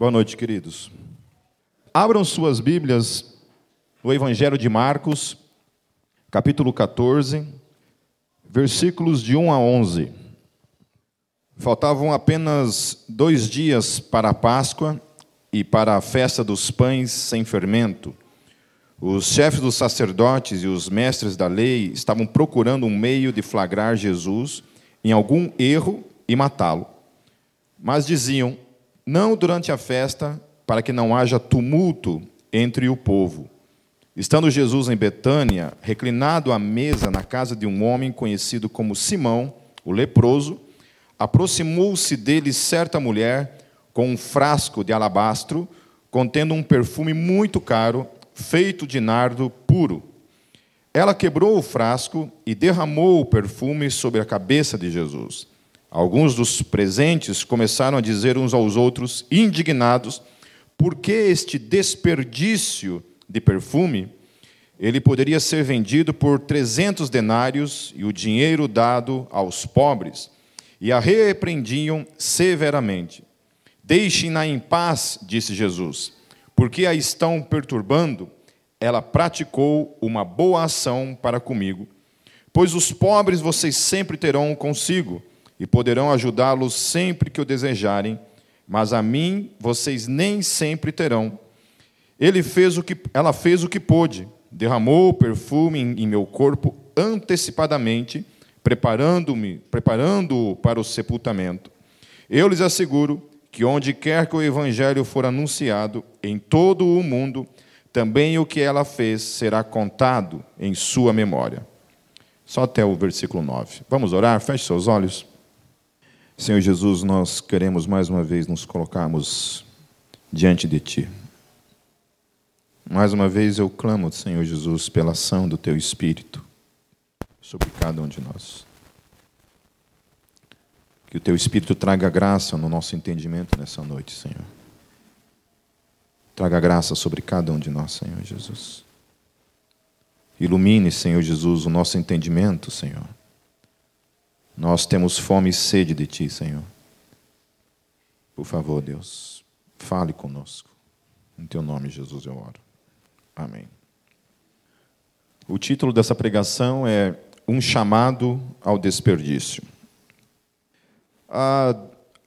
Boa noite, queridos. Abram suas Bíblias no Evangelho de Marcos, capítulo 14, versículos de 1 a 11. Faltavam apenas dois dias para a Páscoa e para a festa dos pães sem fermento. Os chefes dos sacerdotes e os mestres da lei estavam procurando um meio de flagrar Jesus em algum erro e matá-lo. Mas diziam: não durante a festa, para que não haja tumulto entre o povo. Estando Jesus em Betânia, reclinado à mesa na casa de um homem conhecido como Simão, o leproso, aproximou-se dele certa mulher com um frasco de alabastro contendo um perfume muito caro, feito de nardo puro. Ela quebrou o frasco e derramou o perfume sobre a cabeça de Jesus. Alguns dos presentes começaram a dizer uns aos outros, indignados, por que este desperdício de perfume? Ele poderia ser vendido por 300 denários e o dinheiro dado aos pobres. E a repreendiam severamente. Deixem-na em paz, disse Jesus, porque a estão perturbando. Ela praticou uma boa ação para comigo. Pois os pobres vocês sempre terão consigo e poderão ajudá-los sempre que o desejarem, mas a mim vocês nem sempre terão. Ele fez o que, ela fez o que pôde, derramou o perfume em, em meu corpo antecipadamente, preparando-me, preparando-o para o sepultamento. Eu lhes asseguro que onde quer que o evangelho for anunciado em todo o mundo, também o que ela fez será contado em sua memória. Só até o versículo 9. Vamos orar? Feche seus olhos. Senhor Jesus, nós queremos mais uma vez nos colocarmos diante de Ti. Mais uma vez eu clamo, Senhor Jesus, pela ação do Teu Espírito sobre cada um de nós. Que o Teu Espírito traga graça no nosso entendimento nessa noite, Senhor. Traga graça sobre cada um de nós, Senhor Jesus. Ilumine, Senhor Jesus, o nosso entendimento, Senhor nós temos fome e sede de Ti, Senhor. Por favor, Deus, fale conosco. Em Teu nome, Jesus, eu oro. Amém. O título dessa pregação é Um chamado ao desperdício. Há,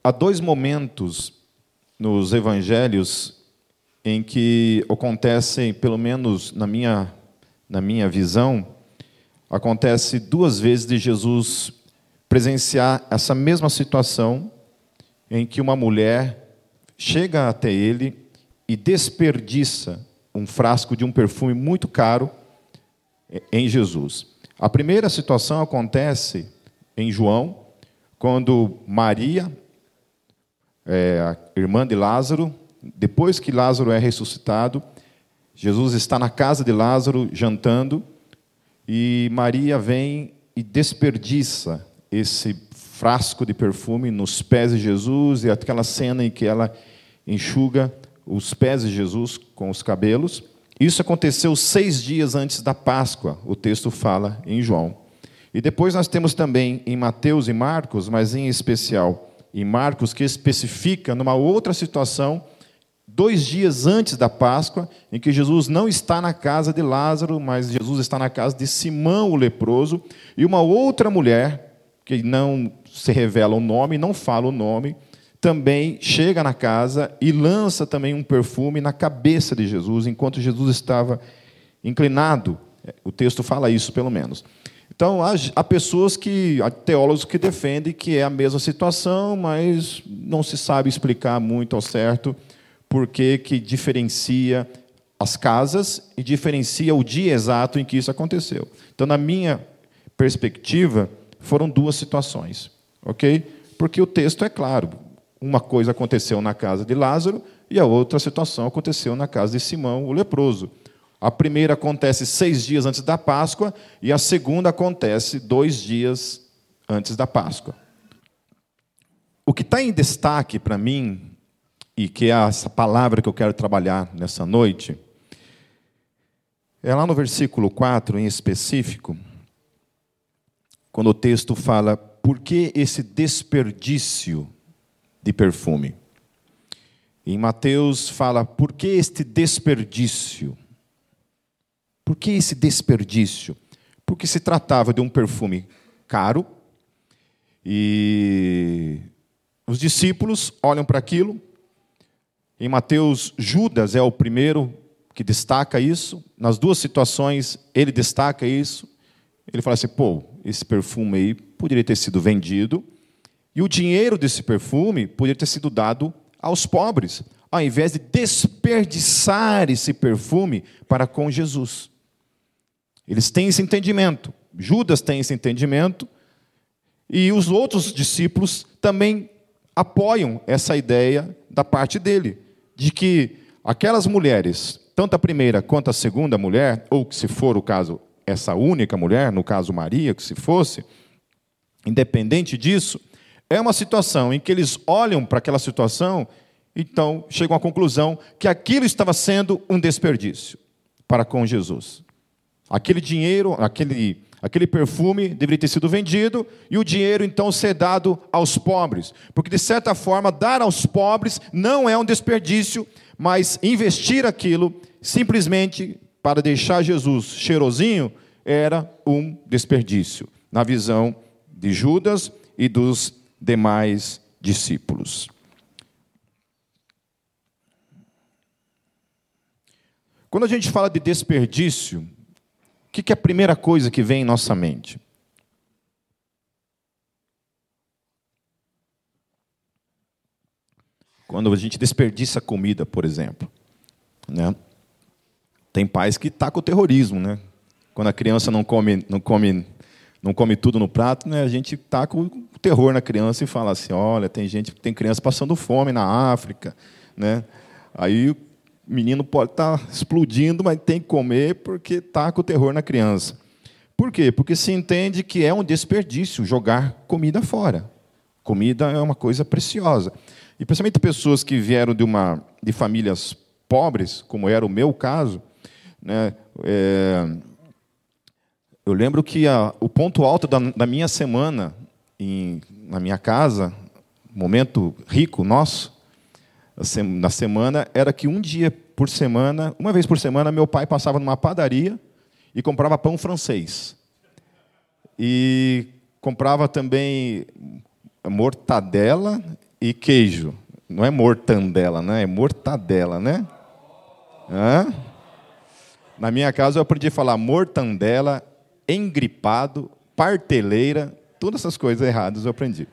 há dois momentos nos evangelhos em que acontecem, pelo menos na minha, na minha visão, acontece duas vezes de Jesus presenciar essa mesma situação em que uma mulher chega até ele e desperdiça um frasco de um perfume muito caro em Jesus. A primeira situação acontece em João, quando Maria, é, a irmã de Lázaro, depois que Lázaro é ressuscitado, Jesus está na casa de Lázaro jantando e Maria vem e desperdiça esse frasco de perfume nos pés de Jesus e aquela cena em que ela enxuga os pés de Jesus com os cabelos. Isso aconteceu seis dias antes da Páscoa, o texto fala em João. E depois nós temos também em Mateus e Marcos, mas em especial em Marcos, que especifica numa outra situação, dois dias antes da Páscoa, em que Jesus não está na casa de Lázaro, mas Jesus está na casa de Simão o leproso, e uma outra mulher, que não se revela o nome, não fala o nome, também chega na casa e lança também um perfume na cabeça de Jesus, enquanto Jesus estava inclinado. O texto fala isso, pelo menos. Então, há pessoas que, há teólogos que defendem que é a mesma situação, mas não se sabe explicar muito ao certo por que, diferencia as casas e diferencia o dia exato em que isso aconteceu. Então, na minha perspectiva, foram duas situações, ok? Porque o texto é claro. Uma coisa aconteceu na casa de Lázaro e a outra situação aconteceu na casa de Simão, o leproso. A primeira acontece seis dias antes da Páscoa e a segunda acontece dois dias antes da Páscoa. O que está em destaque para mim, e que é essa palavra que eu quero trabalhar nessa noite, é lá no versículo 4 em específico, quando o texto fala por que esse desperdício de perfume. Em Mateus fala: por que este desperdício? Por que esse desperdício? Porque se tratava de um perfume caro e os discípulos olham para aquilo. Em Mateus, Judas é o primeiro que destaca isso. Nas duas situações, ele destaca isso. Ele fala assim: pô, esse perfume aí poderia ter sido vendido e o dinheiro desse perfume poderia ter sido dado aos pobres, ao invés de desperdiçar esse perfume para com Jesus. Eles têm esse entendimento. Judas tem esse entendimento. E os outros discípulos também apoiam essa ideia da parte dele, de que aquelas mulheres, tanto a primeira quanto a segunda mulher, ou se for o caso, essa única mulher, no caso Maria, que se fosse, independente disso, é uma situação em que eles olham para aquela situação, então chegam à conclusão que aquilo estava sendo um desperdício para com Jesus. Aquele dinheiro, aquele, aquele perfume deveria ter sido vendido e o dinheiro então ser dado aos pobres. Porque, de certa forma, dar aos pobres não é um desperdício, mas investir aquilo simplesmente para deixar Jesus cheirosinho era um desperdício, na visão de Judas e dos demais discípulos. Quando a gente fala de desperdício, que, que é a primeira coisa que vem em nossa mente? Quando a gente desperdiça comida, por exemplo. Né? Tem pais que tacam o terrorismo, né? Quando a criança não come, não come, não come tudo no prato, né? a gente taca o terror na criança e fala assim: olha, tem gente, tem criança passando fome na África, né? Aí o menino pode estar tá explodindo, mas tem que comer porque com o terror na criança. Por quê? Porque se entende que é um desperdício jogar comida fora. Comida é uma coisa preciosa. E principalmente pessoas que vieram de, uma, de famílias pobres, como era o meu caso, né, é, eu lembro que a, o ponto alto da, da minha semana em, na minha casa, momento rico nosso, na semana era que um dia por semana, uma vez por semana, meu pai passava numa padaria e comprava pão francês. E comprava também mortadela e queijo. Não é mortandela, né? É mortadela, né? Hã? Na minha casa eu aprendi a falar mortandela, engripado, parteleira, todas essas coisas erradas eu aprendi.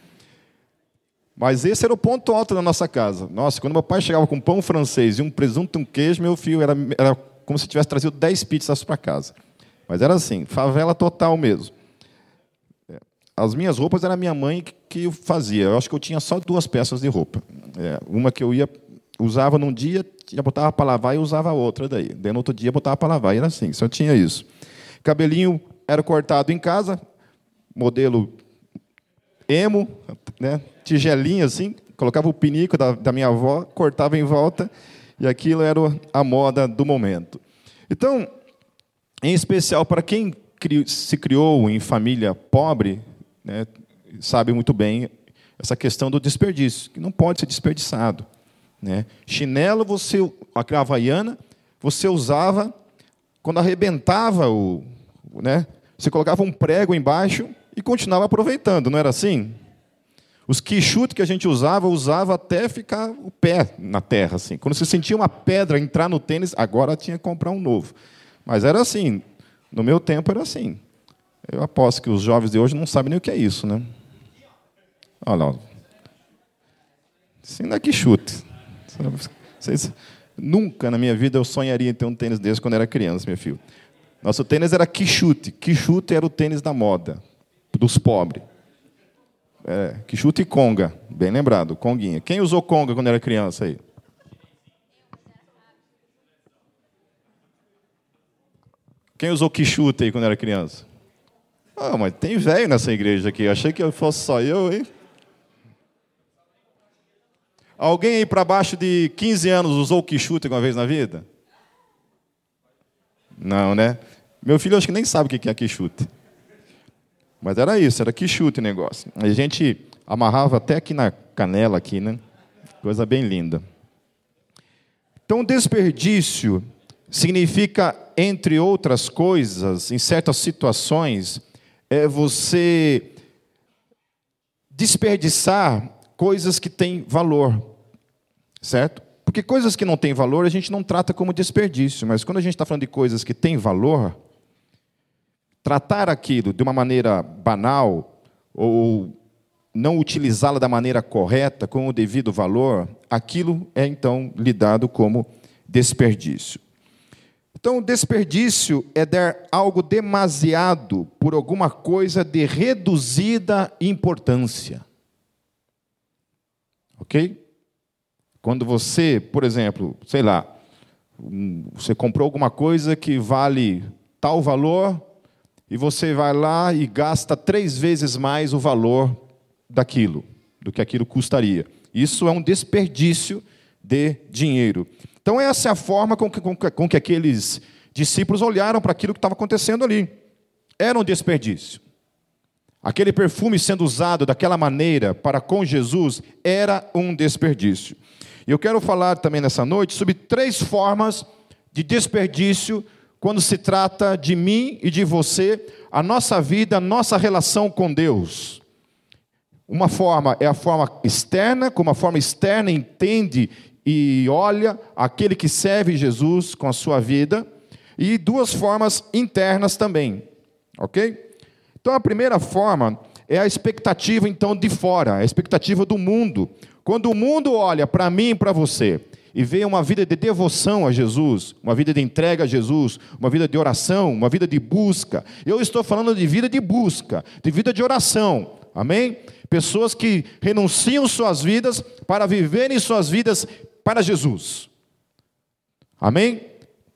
Mas esse era o ponto alto da nossa casa. Nossa, quando meu pai chegava com pão francês e um presunto e um queijo, meu filho, era, era como se tivesse trazido 10 pizzas para casa. Mas era assim, favela total mesmo. É, as minhas roupas era minha mãe que fazia. Eu acho que eu tinha só duas peças de roupa. É, uma que eu ia usava num dia, já botava para lavar e usava outra daí. Daí no outro dia botava para lavar. E era assim, só tinha isso. Cabelinho era cortado em casa, modelo emo, né? tigelinha assim, colocava o pinico da, da minha avó, cortava em volta, e aquilo era a moda do momento. Então, em especial para quem se criou em família pobre, né, sabe muito bem essa questão do desperdício, que não pode ser desperdiçado. Né? Chinelo, você, a havaiana, você usava quando arrebentava o. Né, você colocava um prego embaixo e continuava aproveitando, não era assim? Os quichutes que a gente usava, usava até ficar o pé na terra. Assim. Quando você sentia uma pedra entrar no tênis, agora tinha que comprar um novo. Mas era assim. No meu tempo era assim. Eu aposto que os jovens de hoje não sabem nem o que é isso, né? Olha lá. Isso ainda é quichute. Vocês, nunca na minha vida eu sonharia em ter um tênis desse quando era criança, meu filho. Nosso tênis era quichute. Quichute era o tênis da moda, dos pobres. É, chute conga, bem lembrado, conguinha. Quem usou conga quando era criança aí? Quem usou quichute aí quando era criança? Ah, mas tem velho nessa igreja aqui. Achei que fosse só eu, hein? Alguém aí para baixo de 15 anos usou quichute alguma vez na vida? Não, né? Meu filho acho que nem sabe o que é quichute. Mas era isso, era que chute o negócio. A gente amarrava até aqui na canela, aqui, né? Coisa bem linda. Então, desperdício significa, entre outras coisas, em certas situações, é você desperdiçar coisas que têm valor, certo? Porque coisas que não têm valor a gente não trata como desperdício, mas quando a gente está falando de coisas que têm valor, tratar aquilo de uma maneira banal ou não utilizá-la da maneira correta, com o devido valor, aquilo é então lidado como desperdício. Então, desperdício é dar algo demasiado por alguma coisa de reduzida importância. Ok? Quando você, por exemplo, sei lá, você comprou alguma coisa que vale tal valor e você vai lá e gasta três vezes mais o valor daquilo, do que aquilo custaria. Isso é um desperdício de dinheiro. Então, essa é a forma com que, com que, com que aqueles discípulos olharam para aquilo que estava acontecendo ali. Era um desperdício. Aquele perfume sendo usado daquela maneira para com Jesus era um desperdício. E eu quero falar também nessa noite sobre três formas de desperdício quando se trata de mim e de você, a nossa vida, a nossa relação com Deus. Uma forma é a forma externa, como a forma externa entende e olha aquele que serve Jesus com a sua vida, e duas formas internas também, ok? Então a primeira forma é a expectativa então de fora, a expectativa do mundo. Quando o mundo olha para mim e para você e vê uma vida de devoção a Jesus, uma vida de entrega a Jesus, uma vida de oração, uma vida de busca. Eu estou falando de vida de busca, de vida de oração. Amém? Pessoas que renunciam suas vidas para viverem suas vidas para Jesus. Amém?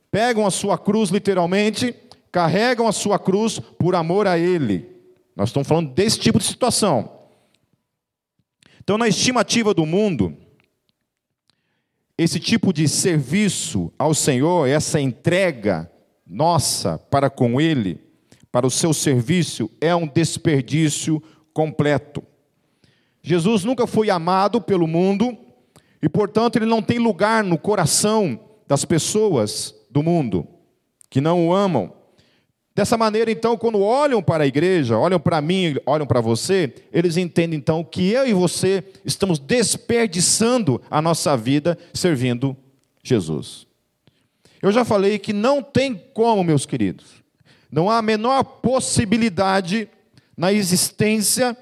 Pegam a sua cruz literalmente, carregam a sua cruz por amor a Ele. Nós estamos falando desse tipo de situação. Então, na estimativa do mundo, esse tipo de serviço ao Senhor, essa entrega nossa para com Ele, para o seu serviço, é um desperdício completo. Jesus nunca foi amado pelo mundo e, portanto, ele não tem lugar no coração das pessoas do mundo que não o amam. Dessa maneira, então, quando olham para a igreja, olham para mim, olham para você, eles entendem então que eu e você estamos desperdiçando a nossa vida servindo Jesus. Eu já falei que não tem como, meus queridos, não há a menor possibilidade na existência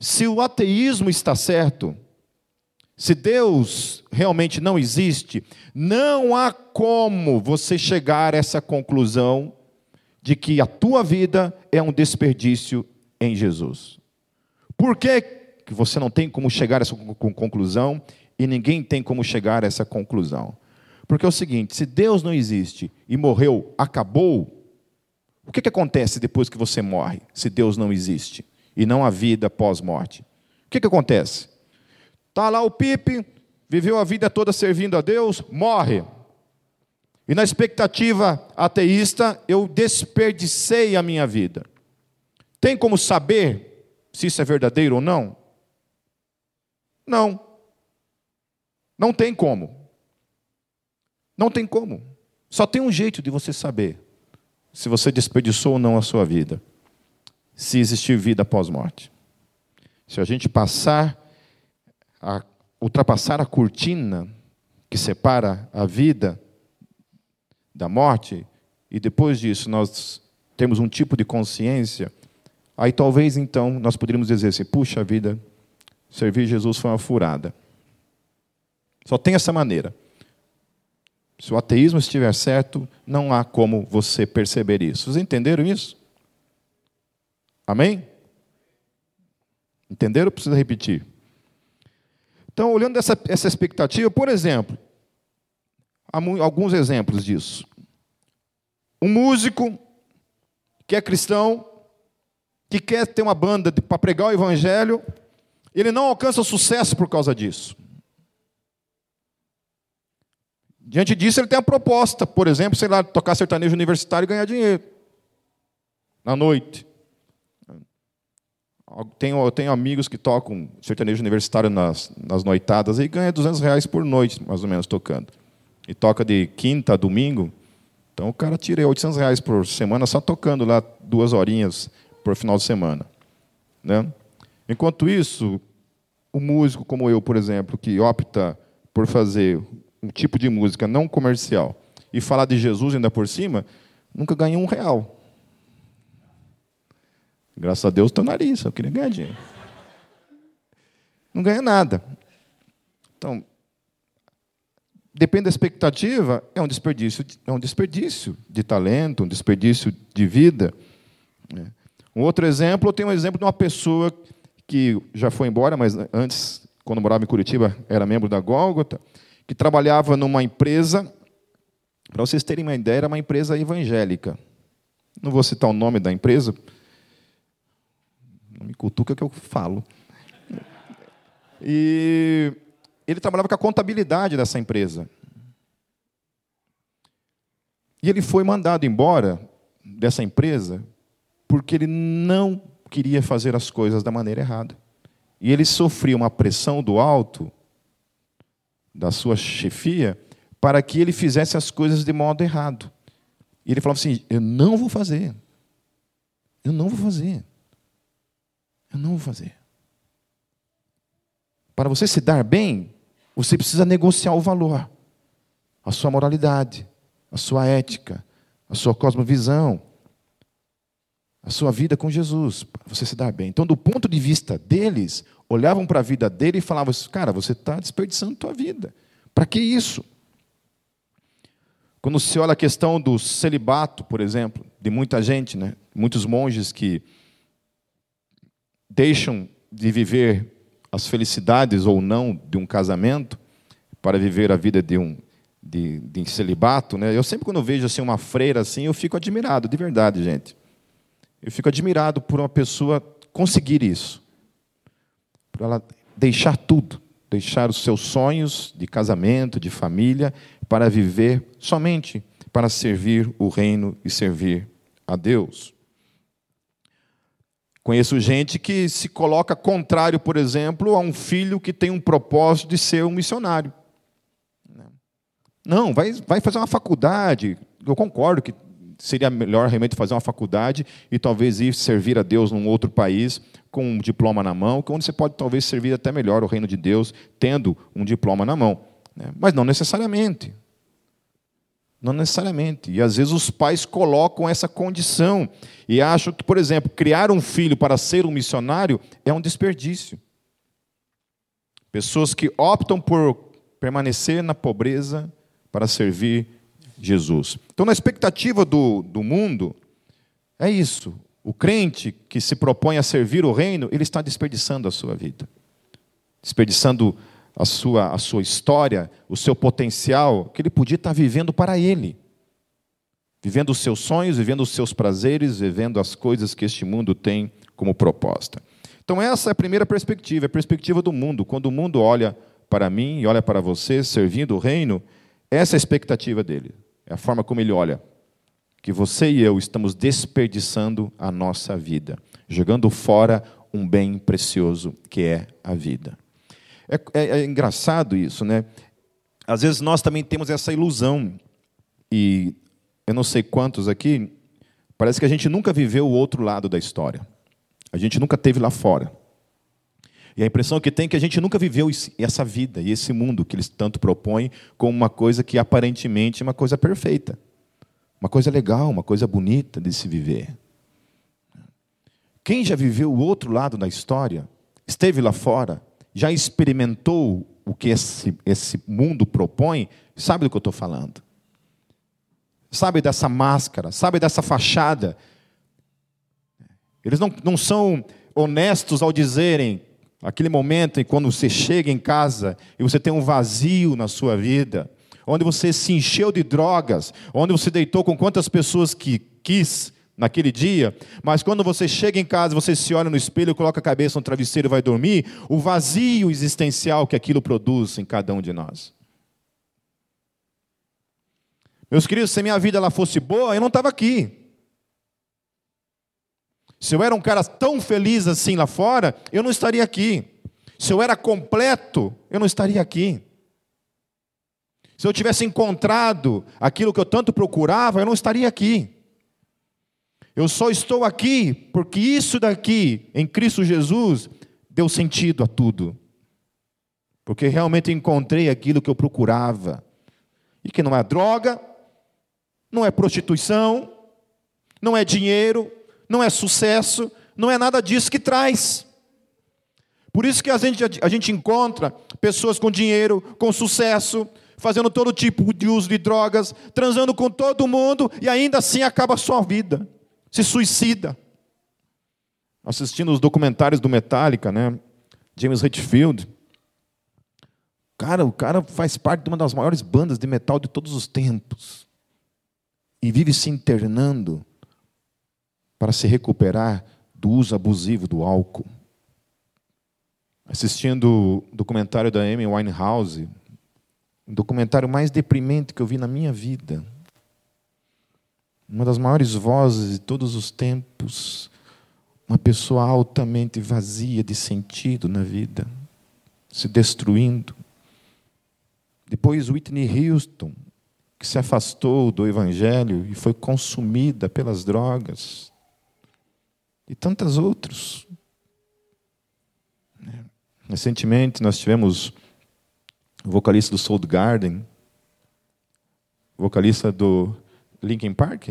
se o ateísmo está certo, se Deus realmente não existe, não há como você chegar a essa conclusão de que a tua vida é um desperdício em Jesus. Por que, você não tem como chegar a essa conclusão e ninguém tem como chegar a essa conclusão? Porque é o seguinte: se Deus não existe e morreu, acabou, o que, que acontece depois que você morre, se Deus não existe? e não a vida pós-morte. O que, que acontece? Está lá o Pipe, viveu a vida toda servindo a Deus, morre. E na expectativa ateísta, eu desperdicei a minha vida. Tem como saber se isso é verdadeiro ou não? Não. Não tem como. Não tem como. Só tem um jeito de você saber se você desperdiçou ou não a sua vida se existir vida após morte. Se a gente passar, a, ultrapassar a cortina que separa a vida da morte, e depois disso nós temos um tipo de consciência, aí talvez então nós poderíamos dizer assim: puxa vida, servir Jesus foi uma furada. Só tem essa maneira. Se o ateísmo estiver certo, não há como você perceber isso. Vocês entenderam isso? Amém? Entenderam? Precisa repetir. Então, olhando essa, essa expectativa, por exemplo, há alguns exemplos disso. Um músico que é cristão, que quer ter uma banda para pregar o evangelho, ele não alcança sucesso por causa disso. Diante disso, ele tem a proposta, por exemplo, sei lá, tocar sertanejo universitário e ganhar dinheiro na noite. Tenho, eu tenho amigos que tocam sertanejo universitário nas, nas noitadas e ganha 200 reais por noite, mais ou menos, tocando. e toca de quinta a domingo, então o cara tira 800 reais por semana só tocando lá duas horinhas por final de semana. Né? Enquanto isso, o músico como eu, por exemplo, que opta por fazer um tipo de música não comercial e falar de Jesus ainda por cima, nunca ganhou um real. Graças a Deus estou na lista, eu queria ganhar dinheiro. Não ganha nada. Então, depende da expectativa, é um desperdício, é um desperdício de talento, um desperdício de vida. Né? Um outro exemplo, eu tenho um exemplo de uma pessoa que já foi embora, mas antes, quando morava em Curitiba, era membro da Gólgota, que trabalhava numa empresa, para vocês terem uma ideia, era uma empresa evangélica. Não vou citar o nome da empresa, não me cutuca que eu falo. E ele trabalhava com a contabilidade dessa empresa. E ele foi mandado embora dessa empresa porque ele não queria fazer as coisas da maneira errada. E ele sofria uma pressão do alto, da sua chefia, para que ele fizesse as coisas de modo errado. E ele falava assim: Eu não vou fazer. Eu não vou fazer. Eu não vou fazer. Para você se dar bem, você precisa negociar o valor, a sua moralidade, a sua ética, a sua cosmovisão, a sua vida com Jesus, para você se dar bem. Então, do ponto de vista deles, olhavam para a vida dele e falavam: Cara, você está desperdiçando a tua vida. Para que isso? Quando se olha a questão do celibato, por exemplo, de muita gente, né? muitos monges que deixam de viver as felicidades ou não de um casamento para viver a vida de um de, de celibato, né? Eu sempre quando vejo assim uma freira assim, eu fico admirado, de verdade, gente. Eu fico admirado por uma pessoa conseguir isso, por ela deixar tudo, deixar os seus sonhos de casamento, de família, para viver somente para servir o reino e servir a Deus. Conheço gente que se coloca contrário, por exemplo, a um filho que tem um propósito de ser um missionário. Não, vai, vai fazer uma faculdade. Eu concordo que seria melhor realmente fazer uma faculdade e talvez ir servir a Deus num outro país com um diploma na mão, onde você pode talvez servir até melhor o reino de Deus tendo um diploma na mão. Né? Mas não necessariamente. Não necessariamente. E às vezes os pais colocam essa condição e acham que, por exemplo, criar um filho para ser um missionário é um desperdício. Pessoas que optam por permanecer na pobreza para servir Jesus. Então, na expectativa do, do mundo, é isso. O crente que se propõe a servir o reino, ele está desperdiçando a sua vida, desperdiçando a sua, a sua história, o seu potencial, que ele podia estar vivendo para ele. Vivendo os seus sonhos, vivendo os seus prazeres, vivendo as coisas que este mundo tem como proposta. Então, essa é a primeira perspectiva, é a perspectiva do mundo. Quando o mundo olha para mim e olha para você, servindo o reino, essa é a expectativa dele. É a forma como ele olha. Que você e eu estamos desperdiçando a nossa vida, jogando fora um bem precioso que é a vida. É, é, é engraçado isso, né? Às vezes nós também temos essa ilusão, e eu não sei quantos aqui, parece que a gente nunca viveu o outro lado da história. A gente nunca teve lá fora. E a impressão que tem é que a gente nunca viveu essa vida e esse mundo que eles tanto propõem como uma coisa que aparentemente é uma coisa perfeita. Uma coisa legal, uma coisa bonita de se viver. Quem já viveu o outro lado da história, esteve lá fora, já experimentou o que esse, esse mundo propõe, sabe do que eu estou falando. Sabe dessa máscara, sabe dessa fachada. Eles não, não são honestos ao dizerem, aquele momento em quando você chega em casa e você tem um vazio na sua vida, onde você se encheu de drogas, onde você deitou com quantas pessoas que quis, naquele dia, mas quando você chega em casa, você se olha no espelho, coloca a cabeça no travesseiro e vai dormir, o vazio existencial que aquilo produz em cada um de nós. Meus queridos, se minha vida ela fosse boa, eu não estava aqui. Se eu era um cara tão feliz assim lá fora, eu não estaria aqui. Se eu era completo, eu não estaria aqui. Se eu tivesse encontrado aquilo que eu tanto procurava, eu não estaria aqui. Eu só estou aqui porque isso daqui, em Cristo Jesus, deu sentido a tudo. Porque realmente encontrei aquilo que eu procurava. E que não é droga, não é prostituição, não é dinheiro, não é sucesso, não é nada disso que traz. Por isso que a gente, a gente encontra pessoas com dinheiro, com sucesso, fazendo todo tipo de uso de drogas, transando com todo mundo e ainda assim acaba a sua vida, se suicida. Assistindo os documentários do Metallica, né? James Hetfield. Cara, o cara faz parte de uma das maiores bandas de metal de todos os tempos. E vive se internando para se recuperar do uso abusivo do álcool. Assistindo o documentário da Amy Winehouse, um documentário mais deprimente que eu vi na minha vida. Uma das maiores vozes de todos os tempos. Uma pessoa altamente vazia de sentido na vida, se destruindo. Depois Whitney Houston, que se afastou do evangelho e foi consumida pelas drogas e tantos outros. Recentemente nós tivemos o vocalista do Soul Garden, vocalista do Linkin Park,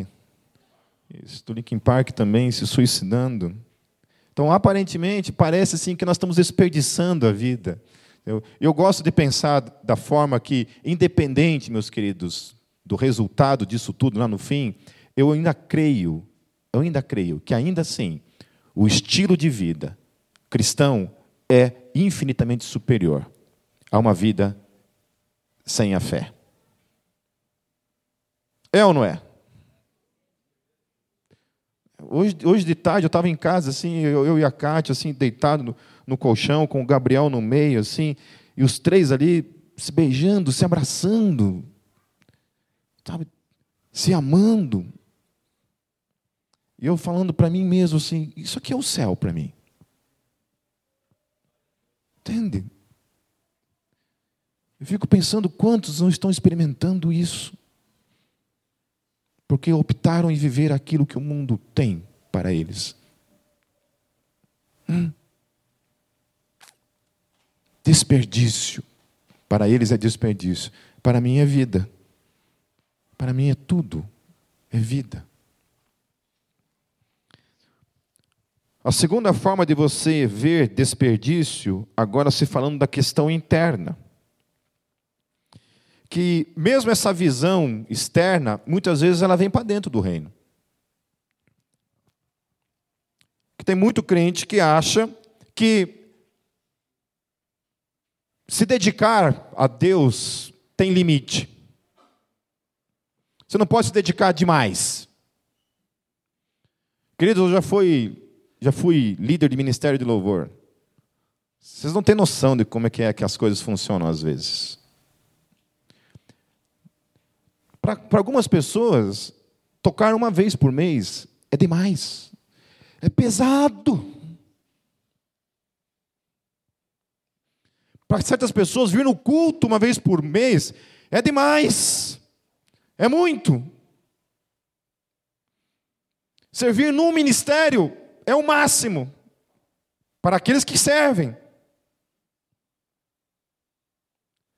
Isso, do Linkin Park também se suicidando. Então, aparentemente, parece assim que nós estamos desperdiçando a vida. Eu, eu gosto de pensar da forma que, independente, meus queridos, do resultado disso tudo lá no fim, eu ainda creio, eu ainda creio que ainda assim o estilo de vida cristão é infinitamente superior a uma vida sem a fé. É ou não é? Hoje, hoje de tarde eu estava em casa, assim, eu, eu, e a Kátia, assim, deitado no, no colchão, com o Gabriel no meio, assim, e os três ali se beijando, se abraçando, sabe, se amando. E eu falando para mim mesmo assim: isso aqui é o céu para mim. Entende? Eu fico pensando quantos não estão experimentando isso. Porque optaram em viver aquilo que o mundo tem para eles. Hum. Desperdício. Para eles é desperdício. Para mim é vida. Para mim é tudo. É vida. A segunda forma de você ver desperdício, agora se falando da questão interna. Que mesmo essa visão externa, muitas vezes ela vem para dentro do reino. Que tem muito crente que acha que se dedicar a Deus tem limite. Você não pode se dedicar demais. Queridos, eu já fui já fui líder de ministério de louvor. Vocês não têm noção de como é que, é que as coisas funcionam às vezes. Para algumas pessoas, tocar uma vez por mês é demais. É pesado. Para certas pessoas, vir no culto uma vez por mês é demais. É muito. Servir num ministério é o máximo para aqueles que servem.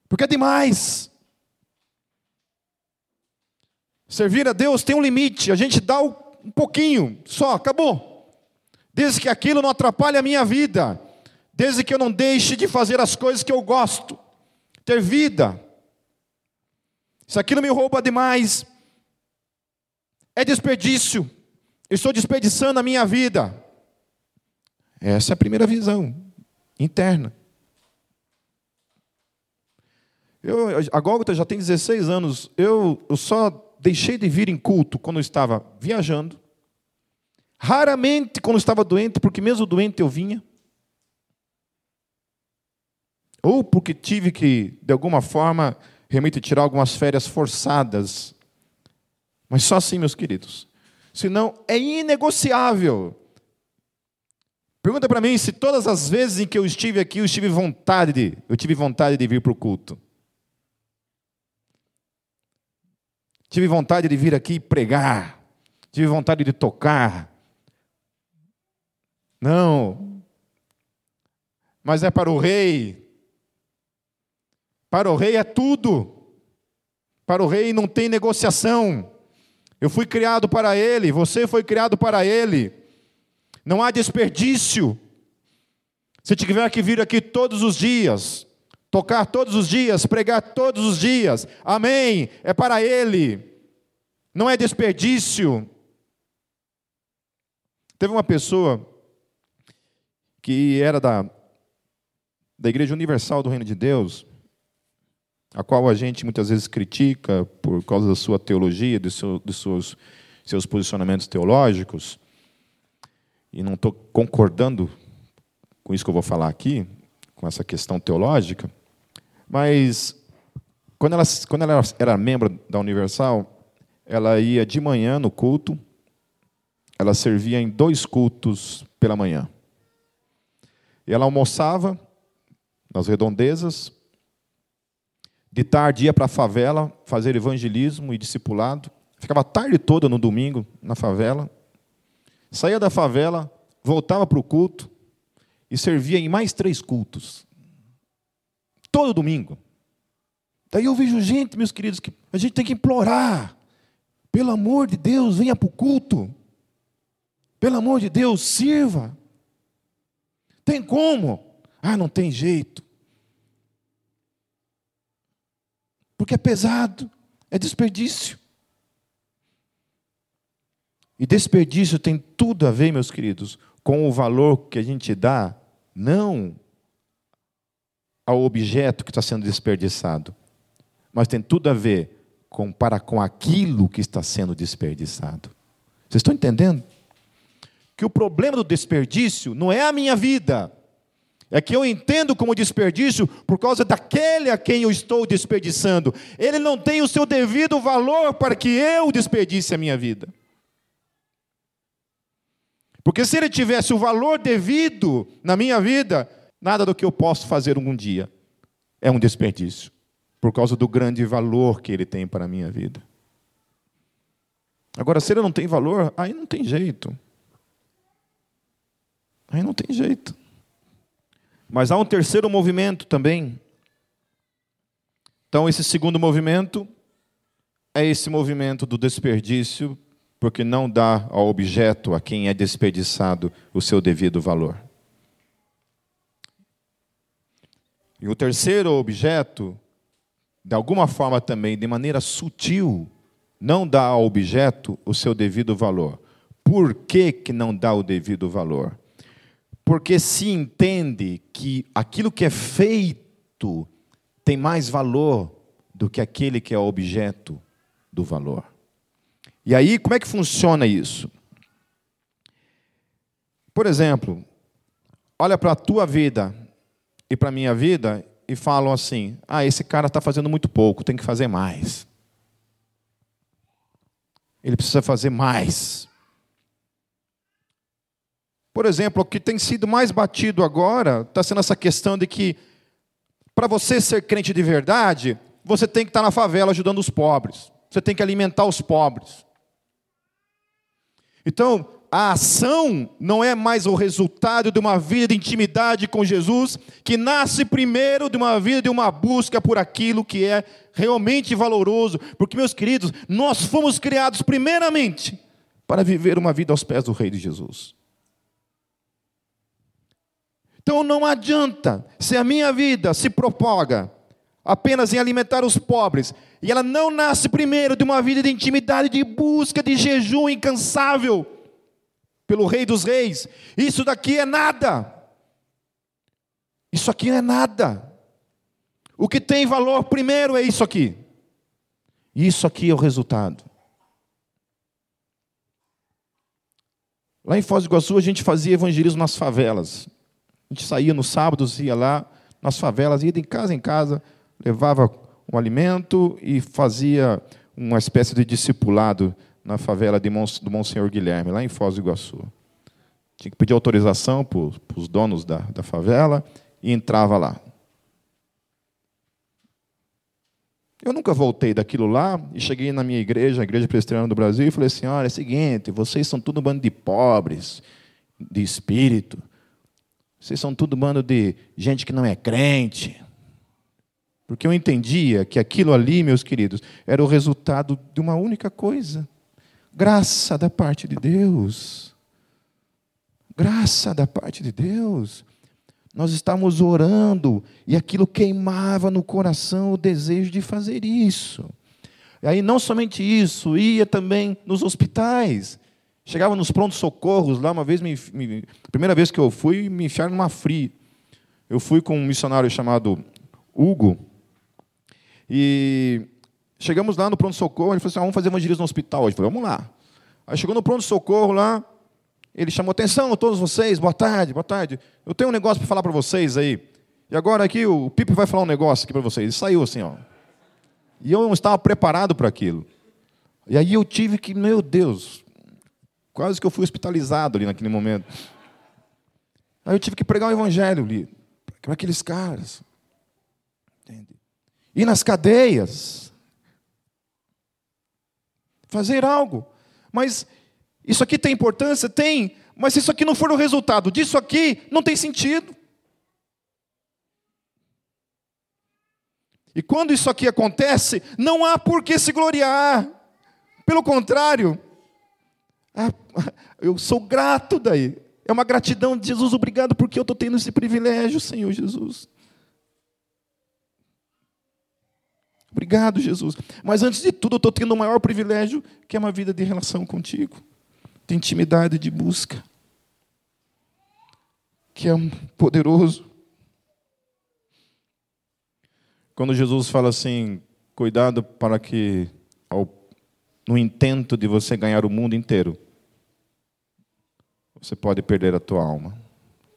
Porque é demais. Servir a Deus tem um limite, a gente dá um pouquinho, só, acabou. Desde que aquilo não atrapalhe a minha vida, desde que eu não deixe de fazer as coisas que eu gosto, ter vida. Se aquilo me rouba demais, é desperdício. Eu estou desperdiçando a minha vida. Essa é a primeira visão interna. Eu, a Gólgota já tem 16 anos. Eu, eu só deixei de vir em culto quando eu estava viajando. Raramente quando eu estava doente, porque mesmo doente eu vinha. Ou porque tive que, de alguma forma, realmente tirar algumas férias forçadas. Mas só assim, meus queridos. Senão é inegociável Pergunta para mim se todas as vezes em que eu estive aqui, eu tive vontade de, eu tive vontade de vir para o culto. Tive vontade de vir aqui pregar, tive vontade de tocar. Não. Mas é para o rei. Para o rei é tudo. Para o rei não tem negociação. Eu fui criado para ele, você foi criado para ele. Não há desperdício. Se tiver que vir aqui todos os dias, tocar todos os dias, pregar todos os dias, amém, é para Ele, não é desperdício. Teve uma pessoa que era da, da Igreja Universal do Reino de Deus, a qual a gente muitas vezes critica por causa da sua teologia, dos dos seus, seus posicionamentos teológicos, e não estou concordando com isso que eu vou falar aqui, com essa questão teológica, mas quando ela, quando ela era membro da Universal, ela ia de manhã no culto, ela servia em dois cultos pela manhã. E ela almoçava nas redondezas, de tarde ia para a favela fazer evangelismo e discipulado, ficava a tarde toda no domingo na favela, saía da favela, voltava para o culto, e servia em mais três cultos. Todo domingo. Daí eu vejo gente, meus queridos, que a gente tem que implorar. Pelo amor de Deus, venha para o culto. Pelo amor de Deus, sirva. Tem como? Ah, não tem jeito. Porque é pesado, é desperdício. E desperdício tem tudo a ver, meus queridos, com o valor que a gente dá não ao objeto que está sendo desperdiçado, mas tem tudo a ver com, para com aquilo que está sendo desperdiçado. Vocês estão entendendo? Que o problema do desperdício não é a minha vida, é que eu entendo como desperdício por causa daquele a quem eu estou desperdiçando. Ele não tem o seu devido valor para que eu desperdice a minha vida. Porque se ele tivesse o valor devido na minha vida, nada do que eu posso fazer algum dia é um desperdício, por causa do grande valor que ele tem para a minha vida. Agora, se ele não tem valor, aí não tem jeito. Aí não tem jeito. Mas há um terceiro movimento também. Então, esse segundo movimento é esse movimento do desperdício porque não dá ao objeto a quem é desperdiçado o seu devido valor. E o terceiro objeto, de alguma forma também, de maneira sutil, não dá ao objeto o seu devido valor. Por que, que não dá o devido valor? Porque se entende que aquilo que é feito tem mais valor do que aquele que é objeto do valor. E aí, como é que funciona isso? Por exemplo, olha para a tua vida e para a minha vida e falam assim: ah, esse cara está fazendo muito pouco, tem que fazer mais. Ele precisa fazer mais. Por exemplo, o que tem sido mais batido agora está sendo essa questão de que, para você ser crente de verdade, você tem que estar tá na favela ajudando os pobres, você tem que alimentar os pobres. Então, a ação não é mais o resultado de uma vida de intimidade com Jesus, que nasce primeiro de uma vida de uma busca por aquilo que é realmente valoroso, porque, meus queridos, nós fomos criados primeiramente para viver uma vida aos pés do Rei de Jesus. Então não adianta se a minha vida se propaga apenas em alimentar os pobres, e ela não nasce primeiro de uma vida de intimidade, de busca, de jejum incansável pelo Rei dos Reis. Isso daqui é nada. Isso aqui não é nada. O que tem valor primeiro é isso aqui. Isso aqui é o resultado. Lá em Foz do Iguaçu a gente fazia evangelismo nas favelas. A gente saía nos sábados, ia lá nas favelas, ia de casa em casa, levava um alimento e fazia uma espécie de discipulado na favela de do Monsenhor Guilherme, lá em Foz do Iguaçu. Tinha que pedir autorização para os donos da, da favela e entrava lá. Eu nunca voltei daquilo lá e cheguei na minha igreja, a Igreja Presbiteriana do Brasil, e falei assim: olha, é o seguinte, vocês são tudo um bando de pobres, de espírito. Vocês são tudo um bando de gente que não é crente. Porque eu entendia que aquilo ali, meus queridos, era o resultado de uma única coisa: graça da parte de Deus. Graça da parte de Deus. Nós estávamos orando e aquilo queimava no coração o desejo de fazer isso. E aí, não somente isso, ia também nos hospitais. Chegava nos prontos socorros lá, uma vez, me, me, primeira vez que eu fui, me enfiaram numa fria. Eu fui com um missionário chamado Hugo, e chegamos lá no pronto-socorro, ele falou assim, ah, vamos fazer evangelismo no hospital hoje. Eu falei, vamos lá. Aí chegou no pronto-socorro lá, ele chamou atenção todos vocês, boa tarde, boa tarde. Eu tenho um negócio para falar para vocês aí. E agora aqui o Pipe vai falar um negócio aqui para vocês. Ele saiu assim, ó. E eu não estava preparado para aquilo. E aí eu tive que, meu Deus, quase que eu fui hospitalizado ali naquele momento. Aí eu tive que pregar o evangelho ali para aqueles caras. Entende? Ir nas cadeias. Fazer algo. Mas isso aqui tem importância? Tem. Mas se isso aqui não for o resultado disso aqui, não tem sentido. E quando isso aqui acontece, não há por que se gloriar. Pelo contrário, eu sou grato daí. É uma gratidão de Jesus, obrigado porque eu estou tendo esse privilégio, Senhor Jesus. Obrigado, Jesus. Mas antes de tudo, eu estou tendo o maior privilégio, que é uma vida de relação contigo de intimidade, de busca, que é poderoso. Quando Jesus fala assim, cuidado para que, ao, no intento de você ganhar o mundo inteiro, você pode perder a tua alma.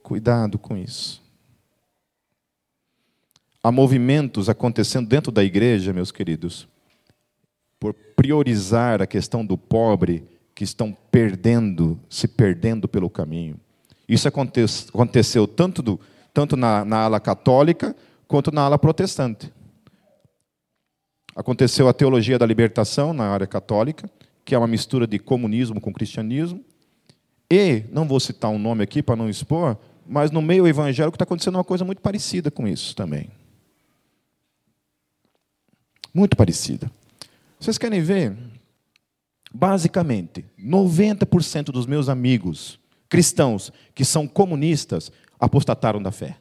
Cuidado com isso. Há movimentos acontecendo dentro da igreja, meus queridos, por priorizar a questão do pobre que estão perdendo, se perdendo pelo caminho. Isso aconteceu tanto, do, tanto na, na ala católica quanto na ala protestante. Aconteceu a teologia da libertação na área católica, que é uma mistura de comunismo com cristianismo. E, não vou citar um nome aqui para não expor, mas no meio evangélico está acontecendo uma coisa muito parecida com isso também. Muito parecida. Vocês querem ver? Basicamente, 90% dos meus amigos cristãos que são comunistas apostataram da fé.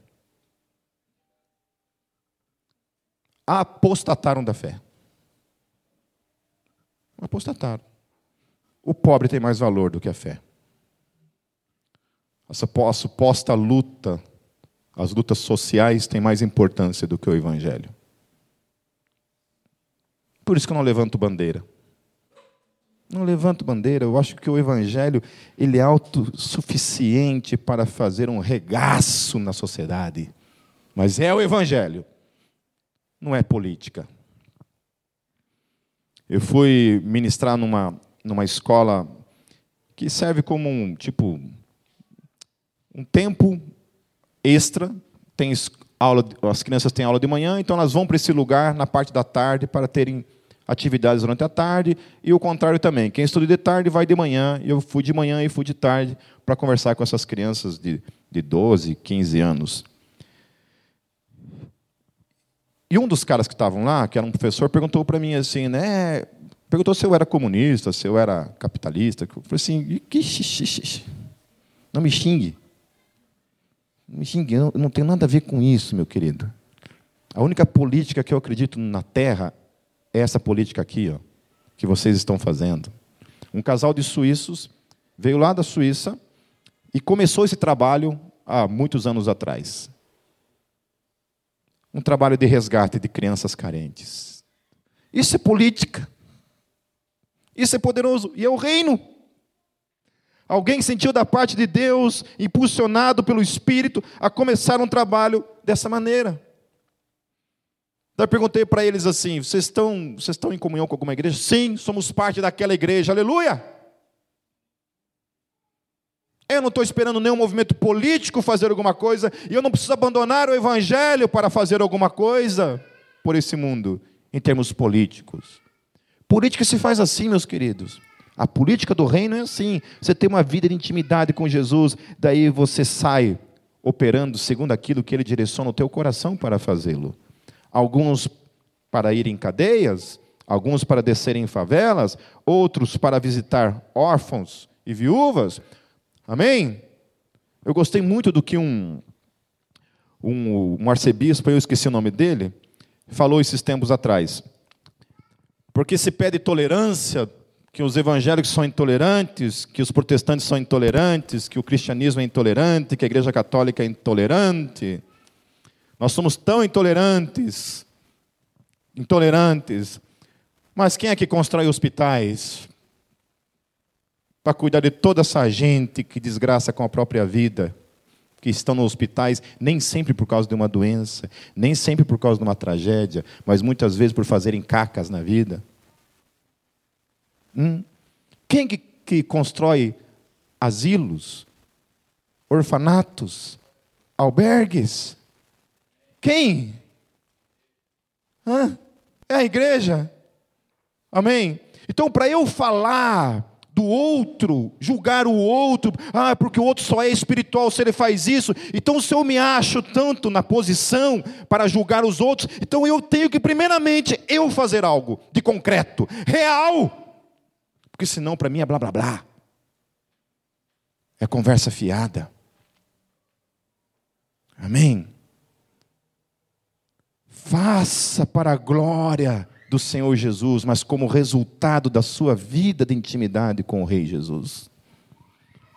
Apostataram da fé. Apostataram. O pobre tem mais valor do que a fé. Essa suposta luta, as lutas sociais têm mais importância do que o evangelho. Por isso que eu não levanto bandeira. Não levanto bandeira, eu acho que o evangelho ele é autossuficiente para fazer um regaço na sociedade. Mas é o evangelho. Não é política. Eu fui ministrar numa numa escola que serve como um tipo um tempo extra, tem aula, as crianças têm aula de manhã, então elas vão para esse lugar na parte da tarde para terem atividades durante a tarde, e o contrário também. Quem estuda de tarde vai de manhã, eu fui de manhã e fui de tarde para conversar com essas crianças de, de 12, 15 anos. E um dos caras que estavam lá, que era um professor, perguntou para mim assim, né? Perguntou se eu era comunista, se eu era capitalista. Eu falei assim, não me xingue. Não me xingue, eu não tenho nada a ver com isso, meu querido. A única política que eu acredito na Terra é essa política aqui, ó, que vocês estão fazendo. Um casal de suíços veio lá da Suíça e começou esse trabalho há muitos anos atrás. Um trabalho de resgate de crianças carentes. Isso é política. Isso é poderoso e é o reino. Alguém sentiu da parte de Deus, impulsionado pelo Espírito, a começar um trabalho dessa maneira. Daí eu perguntei para eles assim: vocês estão, vocês estão em comunhão com alguma igreja? Sim, somos parte daquela igreja, aleluia! Eu não estou esperando nenhum movimento político fazer alguma coisa, e eu não preciso abandonar o evangelho para fazer alguma coisa por esse mundo. em termos políticos. Política se faz assim, meus queridos. A política do reino é assim. Você tem uma vida de intimidade com Jesus, daí você sai operando segundo aquilo que ele direciona o teu coração para fazê-lo. Alguns para ir em cadeias, alguns para descer em favelas, outros para visitar órfãos e viúvas. Amém? Eu gostei muito do que um, um, um arcebispo, eu esqueci o nome dele, falou esses tempos atrás. Porque se pede tolerância, que os evangélicos são intolerantes, que os protestantes são intolerantes, que o cristianismo é intolerante, que a igreja católica é intolerante. Nós somos tão intolerantes, intolerantes. Mas quem é que constrói hospitais? Para cuidar de toda essa gente que desgraça com a própria vida, que estão nos hospitais, nem sempre por causa de uma doença, nem sempre por causa de uma tragédia, mas muitas vezes por fazerem cacas na vida. Hum? Quem que, que constrói asilos, orfanatos, albergues? Quem? Hã? É a igreja. Amém? Então, para eu falar do outro, julgar o outro, ah, porque o outro só é espiritual se ele faz isso. Então, se eu me acho tanto na posição para julgar os outros, então eu tenho que, primeiramente, eu fazer algo de concreto, real. Porque senão para mim é blá blá blá. É conversa fiada. Amém? Faça para a glória do Senhor Jesus, mas como resultado da sua vida de intimidade com o Rei Jesus.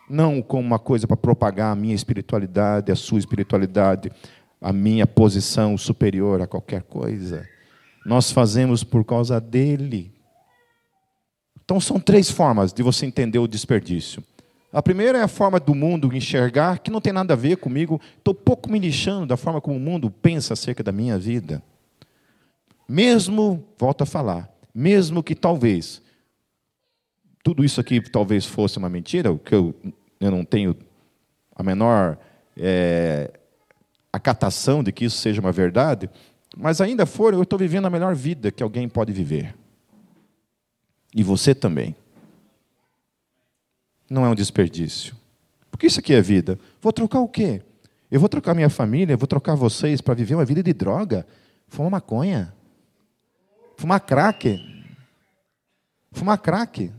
Não como uma coisa para propagar a minha espiritualidade, a sua espiritualidade, a minha posição superior a qualquer coisa. Nós fazemos por causa dele. Então são três formas de você entender o desperdício. A primeira é a forma do mundo enxergar, que não tem nada a ver comigo, estou pouco me lixando da forma como o mundo pensa acerca da minha vida. Mesmo, volto a falar, mesmo que talvez, tudo isso aqui talvez fosse uma mentira, o que eu, eu não tenho a menor é, acatação de que isso seja uma verdade, mas ainda for, eu estou vivendo a melhor vida que alguém pode viver. E você também. Não é um desperdício. Porque isso aqui é vida. Vou trocar o quê? Eu vou trocar minha família, vou trocar vocês para viver uma vida de droga. Fumar maconha. Fumar crack. Fumar crack.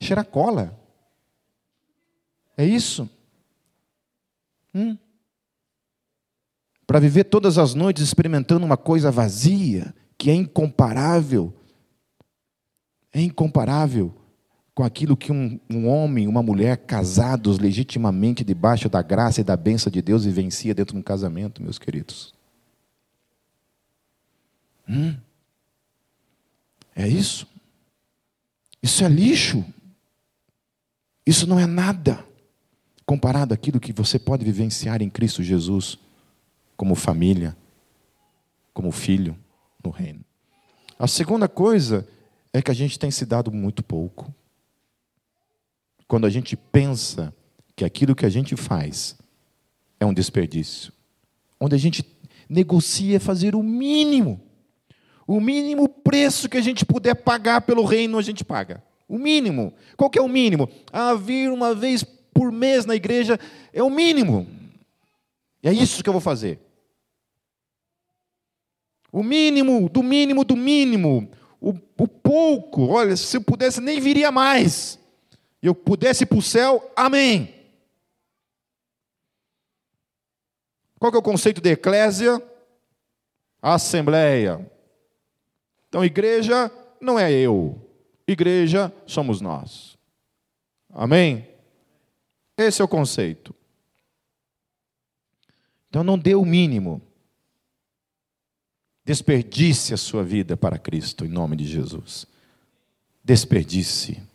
Cheirar cola. É isso? Hum? Para viver todas as noites experimentando uma coisa vazia, que é incomparável é incomparável com aquilo que um, um, homem, uma mulher casados legitimamente debaixo da graça e da bênção de Deus vivencia dentro de um casamento, meus queridos. Hum? É isso? Isso é lixo. Isso não é nada comparado àquilo que você pode vivenciar em Cristo Jesus, como família, como filho no reino. A segunda coisa é que a gente tem se dado muito pouco. Quando a gente pensa que aquilo que a gente faz é um desperdício, onde a gente negocia fazer o mínimo, o mínimo preço que a gente puder pagar pelo reino, a gente paga. O mínimo. Qual que é o mínimo? Ah, vir uma vez por mês na igreja é o mínimo. É isso que eu vou fazer. O mínimo, do mínimo, do mínimo o, o pouco, olha, se eu pudesse, nem viria mais. E eu pudesse ir para o céu, amém. Qual que é o conceito de eclésia? Assembleia. Então, igreja não é eu, igreja somos nós. Amém? Esse é o conceito. Então, não dê o mínimo. Desperdice a sua vida para Cristo, em nome de Jesus. Desperdice.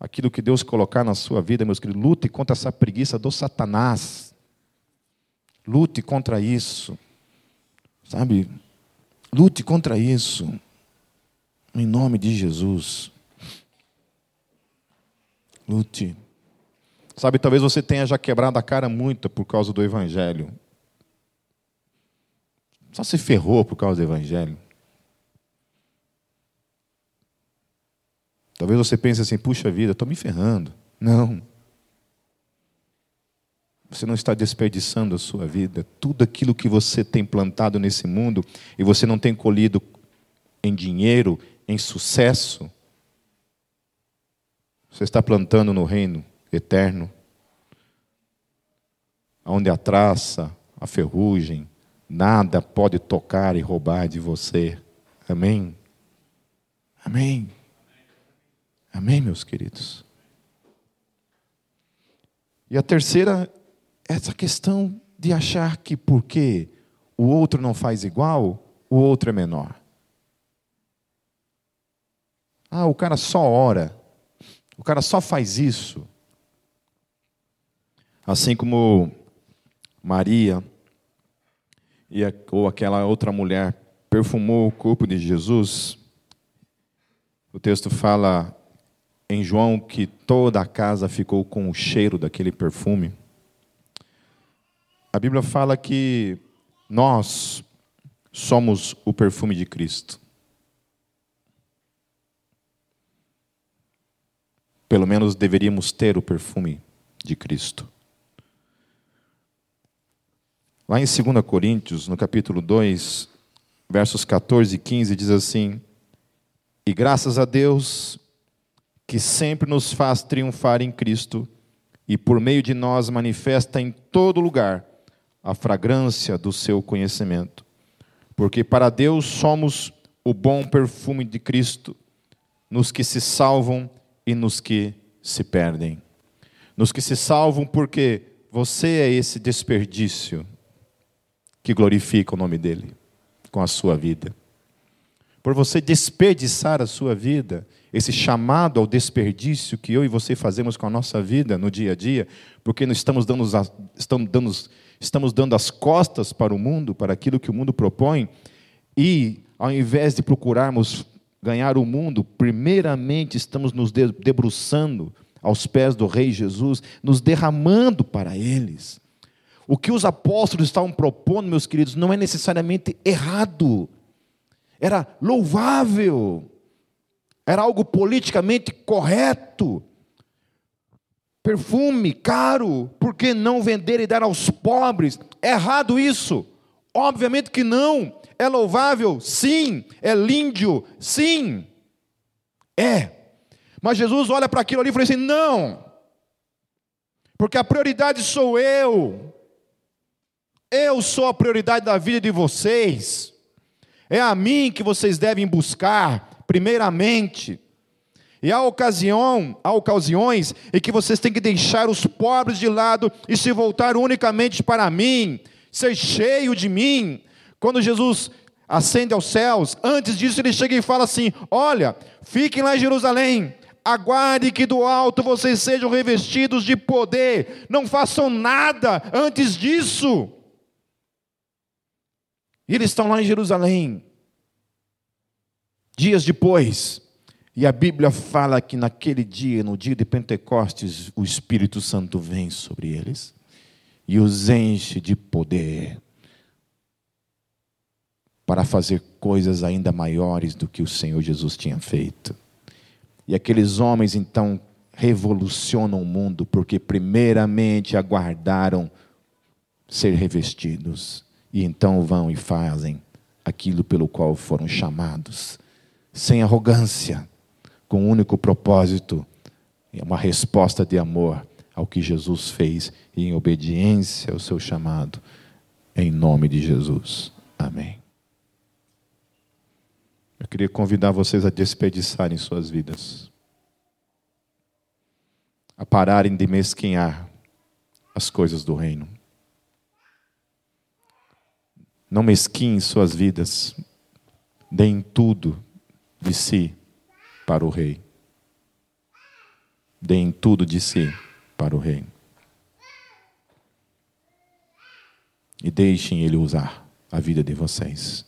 Aquilo que Deus colocar na sua vida, meus queridos, lute contra essa preguiça do Satanás. Lute contra isso. Sabe? Lute contra isso. Em nome de Jesus. Lute. Sabe, talvez você tenha já quebrado a cara muito por causa do Evangelho. Só se ferrou por causa do Evangelho. Talvez você pense assim: puxa vida, estou me ferrando. Não. Você não está desperdiçando a sua vida. Tudo aquilo que você tem plantado nesse mundo e você não tem colhido em dinheiro, em sucesso, você está plantando no reino eterno, onde a traça, a ferrugem, nada pode tocar e roubar de você. Amém? Amém. Amém, meus queridos. E a terceira, essa questão de achar que porque o outro não faz igual, o outro é menor. Ah, o cara só ora. O cara só faz isso. Assim como Maria e a, ou aquela outra mulher perfumou o corpo de Jesus, o texto fala em João que toda a casa ficou com o cheiro daquele perfume. A Bíblia fala que nós somos o perfume de Cristo. Pelo menos deveríamos ter o perfume de Cristo. Lá em 2 Coríntios, no capítulo 2, versos 14 e 15, diz assim: E graças a Deus, que sempre nos faz triunfar em Cristo, e por meio de nós manifesta em todo lugar a fragrância do seu conhecimento. Porque para Deus somos o bom perfume de Cristo, nos que se salvam e nos que se perdem. Nos que se salvam, porque você é esse desperdício que glorifica o nome dEle com a sua vida. Por você desperdiçar a sua vida, esse chamado ao desperdício que eu e você fazemos com a nossa vida no dia a dia, porque nós estamos dando, estamos dando, estamos dando as costas para o mundo, para aquilo que o mundo propõe, e ao invés de procurarmos ganhar o mundo, primeiramente estamos nos debruçando aos pés do Rei Jesus, nos derramando para eles. O que os apóstolos estavam propondo, meus queridos, não é necessariamente errado, era louvável, era algo politicamente correto. Perfume caro, por que não vender e dar aos pobres? É errado isso? Obviamente que não. É louvável? Sim. É lindo? Sim. É. Mas Jesus olha para aquilo ali e fala assim: não, porque a prioridade sou eu. Eu sou a prioridade da vida de vocês. É a mim que vocês devem buscar, primeiramente. E há ocasião, há ocasiões em que vocês têm que deixar os pobres de lado e se voltar unicamente para mim, ser cheio de mim, quando Jesus ascende aos céus, antes disso ele chega e fala assim: Olha, fiquem lá em Jerusalém, aguarde que do alto vocês sejam revestidos de poder, não façam nada antes disso. E eles estão lá em Jerusalém, dias depois, e a Bíblia fala que naquele dia, no dia de Pentecostes, o Espírito Santo vem sobre eles e os enche de poder para fazer coisas ainda maiores do que o Senhor Jesus tinha feito. E aqueles homens então revolucionam o mundo, porque primeiramente aguardaram ser revestidos, e então vão e fazem aquilo pelo qual foram chamados, sem arrogância, com um único propósito, uma resposta de amor ao que Jesus fez e em obediência ao seu chamado, em nome de Jesus. Amém. Eu queria convidar vocês a desperdiçarem suas vidas, a pararem de mesquinhar as coisas do reino. Não mesquinhem suas vidas, deem tudo de si para o Rei. Deem tudo de si para o Rei. E deixem Ele usar a vida de vocês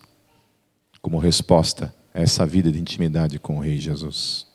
como resposta essa vida de intimidade com o Rei Jesus.